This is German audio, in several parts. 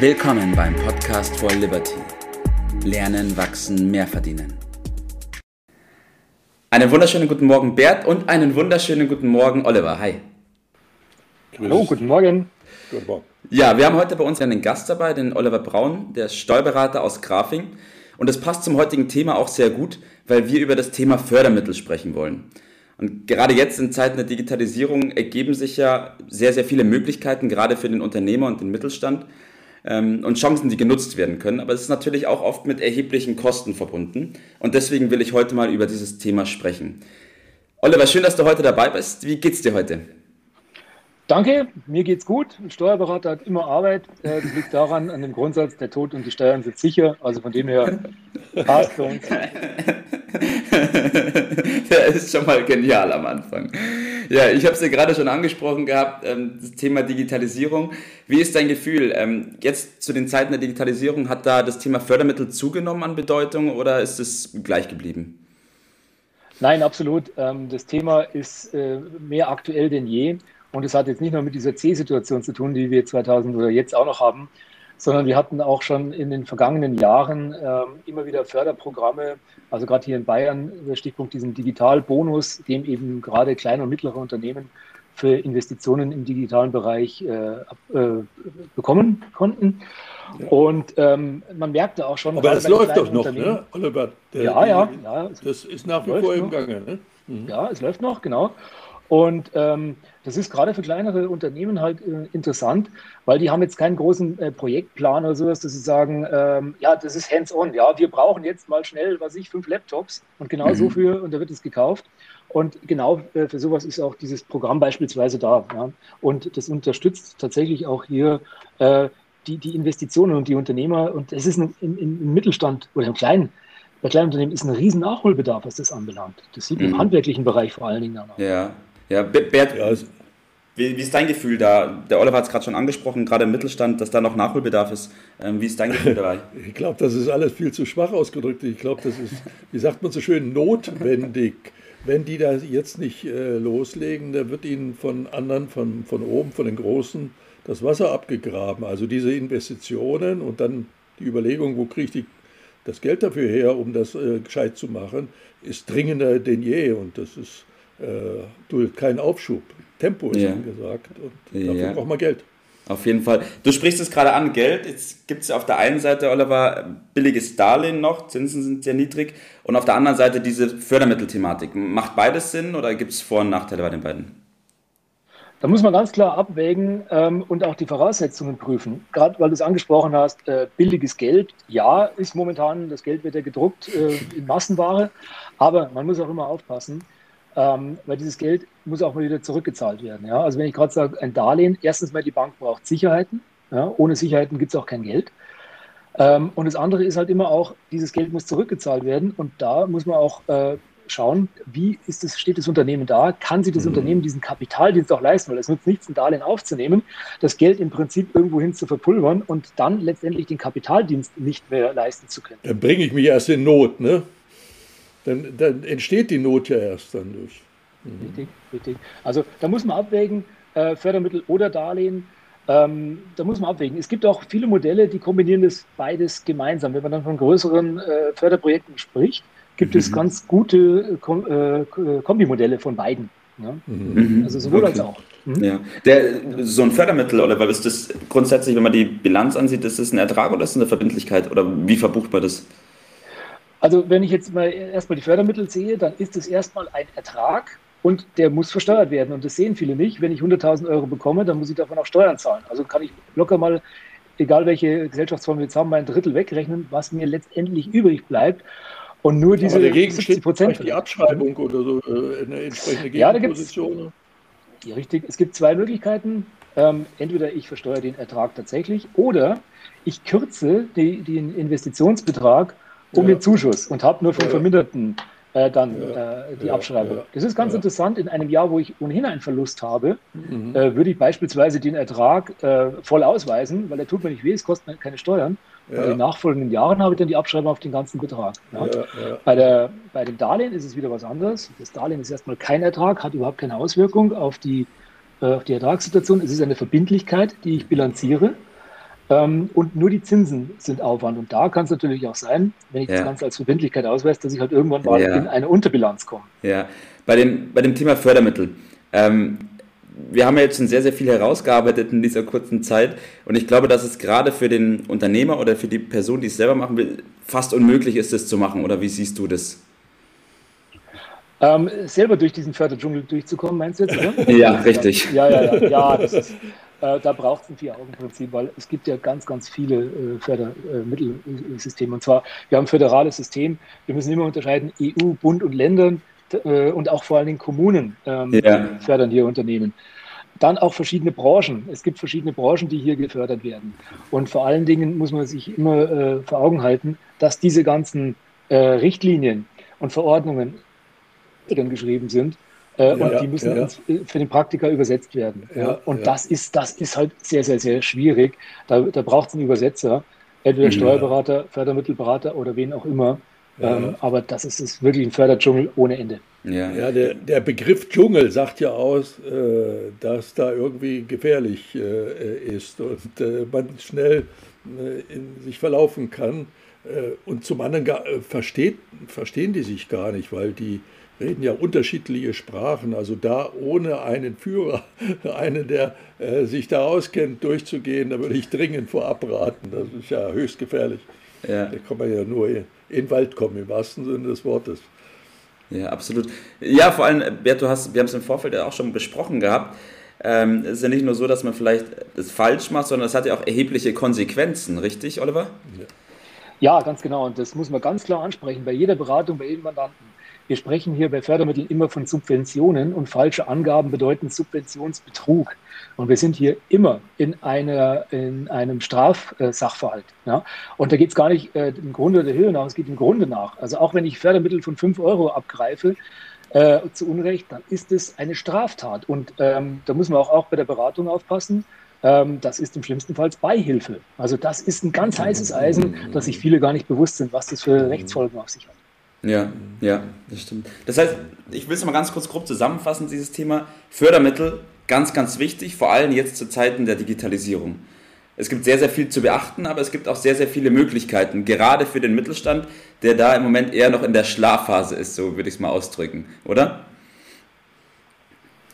Willkommen beim Podcast for Liberty. Lernen, wachsen, mehr verdienen. Einen wunderschönen guten Morgen Bert und einen wunderschönen guten Morgen Oliver. Hi. Hallo, guten Morgen. Guten Morgen. Ja, wir haben heute bei uns einen Gast dabei, den Oliver Braun, der Steuerberater aus Grafing. Und das passt zum heutigen Thema auch sehr gut, weil wir über das Thema Fördermittel sprechen wollen. Und gerade jetzt in Zeiten der Digitalisierung ergeben sich ja sehr, sehr viele Möglichkeiten, gerade für den Unternehmer und den Mittelstand ähm, und Chancen, die genutzt werden können. Aber es ist natürlich auch oft mit erheblichen Kosten verbunden. Und deswegen will ich heute mal über dieses Thema sprechen. Oliver, schön, dass du heute dabei bist. Wie geht's dir heute? Danke, mir geht's gut. Ein Steuerberater hat immer Arbeit. Das liegt daran, an dem Grundsatz, der Tod und die Steuern sind sicher. Also von dem her passt für uns. der ist schon mal genial am Anfang. Ja, ich habe es ja gerade schon angesprochen gehabt, ähm, das Thema Digitalisierung. Wie ist dein Gefühl? Ähm, jetzt zu den Zeiten der Digitalisierung, hat da das Thema Fördermittel zugenommen an Bedeutung oder ist es gleich geblieben? Nein, absolut. Ähm, das Thema ist äh, mehr aktuell denn je. Und es hat jetzt nicht nur mit dieser C-Situation zu tun, die wir 2000 oder jetzt auch noch haben, sondern wir hatten auch schon in den vergangenen Jahren äh, immer wieder Förderprogramme, also gerade hier in Bayern, Stichpunkt diesen Digitalbonus, dem eben gerade kleine und mittlere Unternehmen für Investitionen im digitalen Bereich äh, äh, bekommen konnten. Ja. Und ähm, man merkte auch schon. Aber es läuft doch noch, ne, Oliver? Der, ja, ja, ja. Das ist nach wie vor im Gange, ne? Mhm. Ja, es läuft noch, genau. Und ähm, das ist gerade für kleinere Unternehmen halt äh, interessant, weil die haben jetzt keinen großen äh, Projektplan oder sowas, dass sie sagen, ähm, ja, das ist hands-on, ja, wir brauchen jetzt mal schnell, was ich, fünf Laptops und genau mhm. so für, und da wird es gekauft. Und genau äh, für sowas ist auch dieses Programm beispielsweise da. Ja? Und das unterstützt tatsächlich auch hier äh, die, die Investitionen und die Unternehmer. Und es ist ein, im, im Mittelstand oder im kleinen bei kleinen Unternehmen ist ein riesen Nachholbedarf, was das anbelangt. Das sieht mhm. im handwerklichen Bereich vor allen Dingen auch. Ja, ja, Bert, ja, wie, wie, ist dein Gefühl da? Der Oliver hat es gerade schon angesprochen, gerade im Mittelstand, dass da noch Nachholbedarf ist. Ähm, wie ist dein Gefühl dabei? ich glaube, das ist alles viel zu schwach ausgedrückt. Ich glaube, das ist, wie sagt man so schön, notwendig. Wenn die da jetzt nicht äh, loslegen, da wird ihnen von anderen, von, von oben, von den Großen, das Wasser abgegraben. Also diese Investitionen und dann die Überlegung, wo kriege ich das Geld dafür her, um das äh, gescheit zu machen, ist dringender denn je. Und das ist äh, duldet keinen Aufschub. Tempo ist ja. angesagt und dafür ja. braucht man Geld. Auf jeden Fall. Du sprichst es gerade an, Geld. Jetzt gibt es auf der einen Seite, Oliver, billiges Darlehen noch, Zinsen sind sehr niedrig. Und auf der anderen Seite diese Fördermittelthematik. Macht beides Sinn oder gibt es Vor- und Nachteile bei den beiden? Da muss man ganz klar abwägen ähm, und auch die Voraussetzungen prüfen. Gerade weil du es angesprochen hast, äh, billiges Geld, ja, ist momentan, das Geld wird ja gedruckt äh, in Massenware, aber man muss auch immer aufpassen, ähm, weil dieses Geld muss auch mal wieder zurückgezahlt werden. Ja? Also wenn ich gerade sage, ein Darlehen, erstens mal die Bank braucht Sicherheiten. Ja? Ohne Sicherheiten gibt es auch kein Geld. Ähm, und das andere ist halt immer auch, dieses Geld muss zurückgezahlt werden. Und da muss man auch äh, schauen, wie ist das, steht das Unternehmen da? Kann sich das mhm. Unternehmen diesen Kapitaldienst auch leisten? Weil es nutzt nichts, ein Darlehen aufzunehmen, das Geld im Prinzip irgendwohin zu verpulvern und dann letztendlich den Kapitaldienst nicht mehr leisten zu können. Dann bringe ich mich erst in Not, ne? Dann, dann entsteht die Not ja erst dann durch. Mhm. Richtig, richtig. Also da muss man abwägen, äh, Fördermittel oder Darlehen. Ähm, da muss man abwägen. Es gibt auch viele Modelle, die kombinieren das beides gemeinsam. Wenn man dann von größeren äh, Förderprojekten spricht, gibt mhm. es ganz gute äh, Kom äh, Kombimodelle von beiden. Ja? Mhm. Also sowohl okay. als auch. Mhm. Ja. Der, so ein Fördermittel, oder ist das grundsätzlich, wenn man die Bilanz ansieht, ist das ein Ertrag oder ist das eine Verbindlichkeit? Oder wie verbucht man das? Also wenn ich jetzt mal erstmal die Fördermittel sehe, dann ist es erstmal ein Ertrag und der muss versteuert werden. Und das sehen viele nicht. Wenn ich 100.000 Euro bekomme, dann muss ich davon auch Steuern zahlen. Also kann ich locker mal, egal welche Gesellschaftsform wir jetzt haben, mein Drittel wegrechnen, was mir letztendlich übrig bleibt. Und nur diese Aber dagegen 70 Prozent. Die Abschreibung oder so, äh, eine entsprechende Gegenposition. Ja, ja, richtig. Es gibt zwei Möglichkeiten. Ähm, entweder ich versteuere den Ertrag tatsächlich oder ich kürze die, den Investitionsbetrag um ja. den Zuschuss und habe nur vom Verminderten äh, dann äh, die Abschreibung. Das ist ganz interessant. In einem Jahr, wo ich ohnehin einen Verlust habe, mhm. äh, würde ich beispielsweise den Ertrag äh, voll ausweisen, weil der tut mir nicht weh, es kostet mir keine Steuern. Ja. In den nachfolgenden Jahren habe ich dann die Abschreibung auf den ganzen Betrag. Ja. Ja, bei, der, bei dem Darlehen ist es wieder was anderes. Das Darlehen ist erstmal kein Ertrag, hat überhaupt keine Auswirkung auf die, äh, auf die Ertragssituation. Es ist eine Verbindlichkeit, die ich bilanziere. Ähm, und nur die Zinsen sind Aufwand. Und da kann es natürlich auch sein, wenn ich ja. das Ganze als Verbindlichkeit ausweise, dass ich halt irgendwann mal ja. in eine Unterbilanz komme. Ja, bei dem, bei dem Thema Fördermittel. Ähm, wir haben ja jetzt schon sehr, sehr viel herausgearbeitet in dieser kurzen Zeit und ich glaube, dass es gerade für den Unternehmer oder für die Person, die es selber machen will, fast unmöglich ist, das zu machen. Oder wie siehst du das? Ähm, selber durch diesen Förderdschungel durchzukommen, meinst du jetzt, oder? ja, richtig. Ja, ja, ja, ja, das ist, äh, da braucht es ein Vier-Augen-Prinzip, weil es gibt ja ganz, ganz viele äh, Fördermittelsysteme. Und zwar, wir haben ein föderales System, wir müssen immer unterscheiden, EU, Bund und Ländern äh, und auch vor allen Dingen Kommunen ähm, ja. fördern hier Unternehmen. Dann auch verschiedene Branchen. Es gibt verschiedene Branchen, die hier gefördert werden. Und vor allen Dingen muss man sich immer äh, vor Augen halten, dass diese ganzen äh, Richtlinien und Verordnungen dann geschrieben sind, äh, ja, und die müssen ja. Äh, für den Praktiker übersetzt werden. Ja, und Das, ist, das ist halt sehr, sehr, sehr schwierig. Da, da braucht es einen Übersetzer, entweder mhm. Steuerberater, Fördermittelberater oder wen auch immer. Ähm, aber das ist, ist wirklich ein Förderdschungel ohne Ende. Ja, ja der, der Begriff Dschungel sagt ja aus, äh, dass da irgendwie gefährlich äh, ist und äh, man schnell äh, in sich verlaufen kann. und zum anderen versteht, verstehen die sich gar nicht, weil die reden ja unterschiedliche Sprachen. Also da ohne einen Führer, einen, der äh, sich da auskennt, durchzugehen, da würde ich dringend vorab raten. Das ist ja höchst gefährlich. Ja. Da kann man ja nur in den Wald kommen, im wahrsten Sinne des Wortes. Ja, absolut. Ja, vor allem, Bert, du hast, wir haben es im Vorfeld ja auch schon besprochen gehabt. Ähm, es ist ja nicht nur so, dass man vielleicht das falsch macht, sondern es hat ja auch erhebliche Konsequenzen, richtig, Oliver? Ja. ja, ganz genau. Und das muss man ganz klar ansprechen bei jeder Beratung, bei jedem Mandanten. Wir sprechen hier bei Fördermitteln immer von Subventionen und falsche Angaben bedeuten Subventionsbetrug. Und wir sind hier immer in, einer, in einem Strafsachverhalt. Ja? Und da geht es gar nicht äh, im Grunde der Höhe nach, es geht im Grunde nach. Also auch wenn ich Fördermittel von 5 Euro abgreife, äh, zu Unrecht, dann ist es eine Straftat. Und ähm, da muss man auch, auch bei der Beratung aufpassen. Ähm, das ist im schlimmsten Fall Beihilfe. Also das ist ein ganz heißes Eisen, dass sich viele gar nicht bewusst sind, was das für Rechtsfolgen auf sich hat. Ja, ja, das stimmt. Das heißt, ich will es mal ganz kurz grob zusammenfassen, dieses Thema Fördermittel, ganz, ganz wichtig, vor allem jetzt zu Zeiten der Digitalisierung. Es gibt sehr, sehr viel zu beachten, aber es gibt auch sehr, sehr viele Möglichkeiten, gerade für den Mittelstand, der da im Moment eher noch in der Schlafphase ist, so würde ich es mal ausdrücken, oder?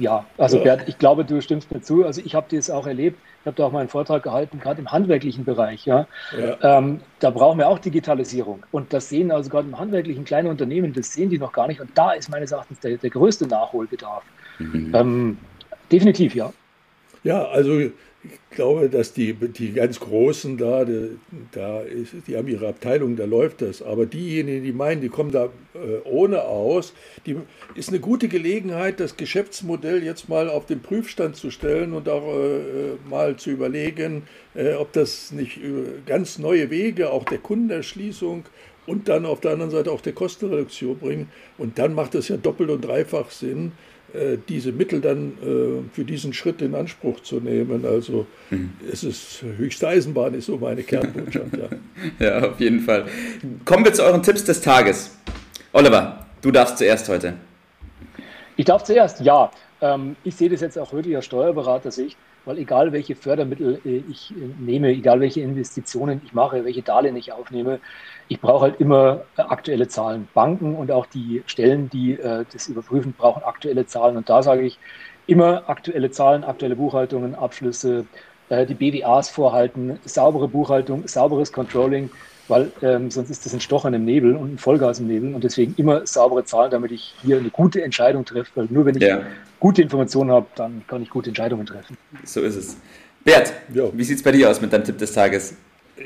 Ja, also ja. Bert, ich glaube, du stimmst mir zu. Also ich habe das auch erlebt. Ich habe da auch mal einen Vortrag gehalten, gerade im handwerklichen Bereich. Ja, ja. Ähm, da brauchen wir auch Digitalisierung. Und das sehen also gerade im handwerklichen kleine Unternehmen, das sehen die noch gar nicht. Und da ist meines Erachtens der, der größte Nachholbedarf. Mhm. Ähm, definitiv, ja. Ja, also ich glaube, dass die, die ganz Großen da, da ist, die haben ihre Abteilung, da läuft das. Aber diejenigen, die meinen, die kommen da äh, ohne aus, die ist eine gute Gelegenheit, das Geschäftsmodell jetzt mal auf den Prüfstand zu stellen und auch äh, mal zu überlegen, äh, ob das nicht ganz neue Wege auch der Kundenerschließung und dann auf der anderen Seite auch der Kostenreduktion bringen. Und dann macht es ja doppelt und dreifach Sinn, äh, diese Mittel dann äh, für diesen Schritt in Anspruch zu nehmen. Also mhm. es ist höchste Eisenbahn, ist so meine Kernbotschaft. Ja. ja, auf jeden Fall. Kommen wir zu euren Tipps des Tages. Oliver, du darfst zuerst heute. Ich darf zuerst, ja. Ähm, ich sehe das jetzt auch wirklich aus Steuerberater-Sicht, weil egal welche Fördermittel äh, ich nehme, egal welche Investitionen ich mache, welche Darlehen ich aufnehme, ich brauche halt immer äh, aktuelle Zahlen. Banken und auch die Stellen, die äh, das überprüfen, brauchen aktuelle Zahlen. Und da sage ich immer aktuelle Zahlen, aktuelle Buchhaltungen, Abschlüsse, äh, die BWAs vorhalten, saubere Buchhaltung, sauberes Controlling, weil ähm, sonst ist das ein Stochern im Nebel und ein Vollgas im Nebel. Und deswegen immer saubere Zahlen, damit ich hier eine gute Entscheidung treffe. Weil nur wenn ich ja. gute Informationen habe, dann kann ich gute Entscheidungen treffen. So ist es. Bert, jo. wie sieht es bei dir aus mit deinem Tipp des Tages?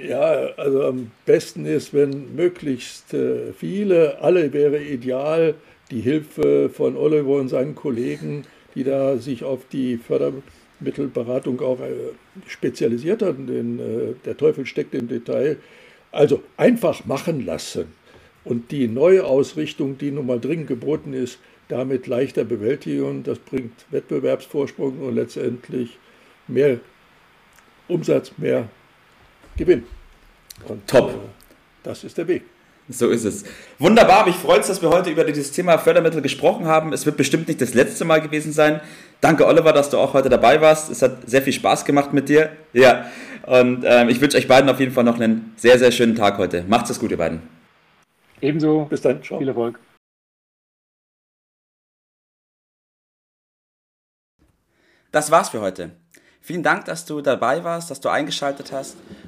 Ja, also am besten ist, wenn möglichst äh, viele, alle wäre ideal, die Hilfe von Oliver und seinen Kollegen, die da sich auf die Fördermittelberatung auch äh, spezialisiert haben, denn äh, der Teufel steckt im Detail. Also einfach machen lassen und die neue Ausrichtung, die nun mal dringend geboten ist, damit leichter bewältigen. Das bringt Wettbewerbsvorsprung und letztendlich mehr Umsatz, mehr Gewinn. Und Top. Das ist der Weg. So ist es. Wunderbar, mich freut es, dass wir heute über dieses Thema Fördermittel gesprochen haben. Es wird bestimmt nicht das letzte Mal gewesen sein. Danke, Oliver, dass du auch heute dabei warst. Es hat sehr viel Spaß gemacht mit dir. Ja, und ähm, ich wünsche euch beiden auf jeden Fall noch einen sehr, sehr schönen Tag heute. Macht's es gut, ihr beiden. Ebenso. Bis dann. Ciao. Viel Erfolg. Das war's für heute. Vielen Dank, dass du dabei warst, dass du eingeschaltet hast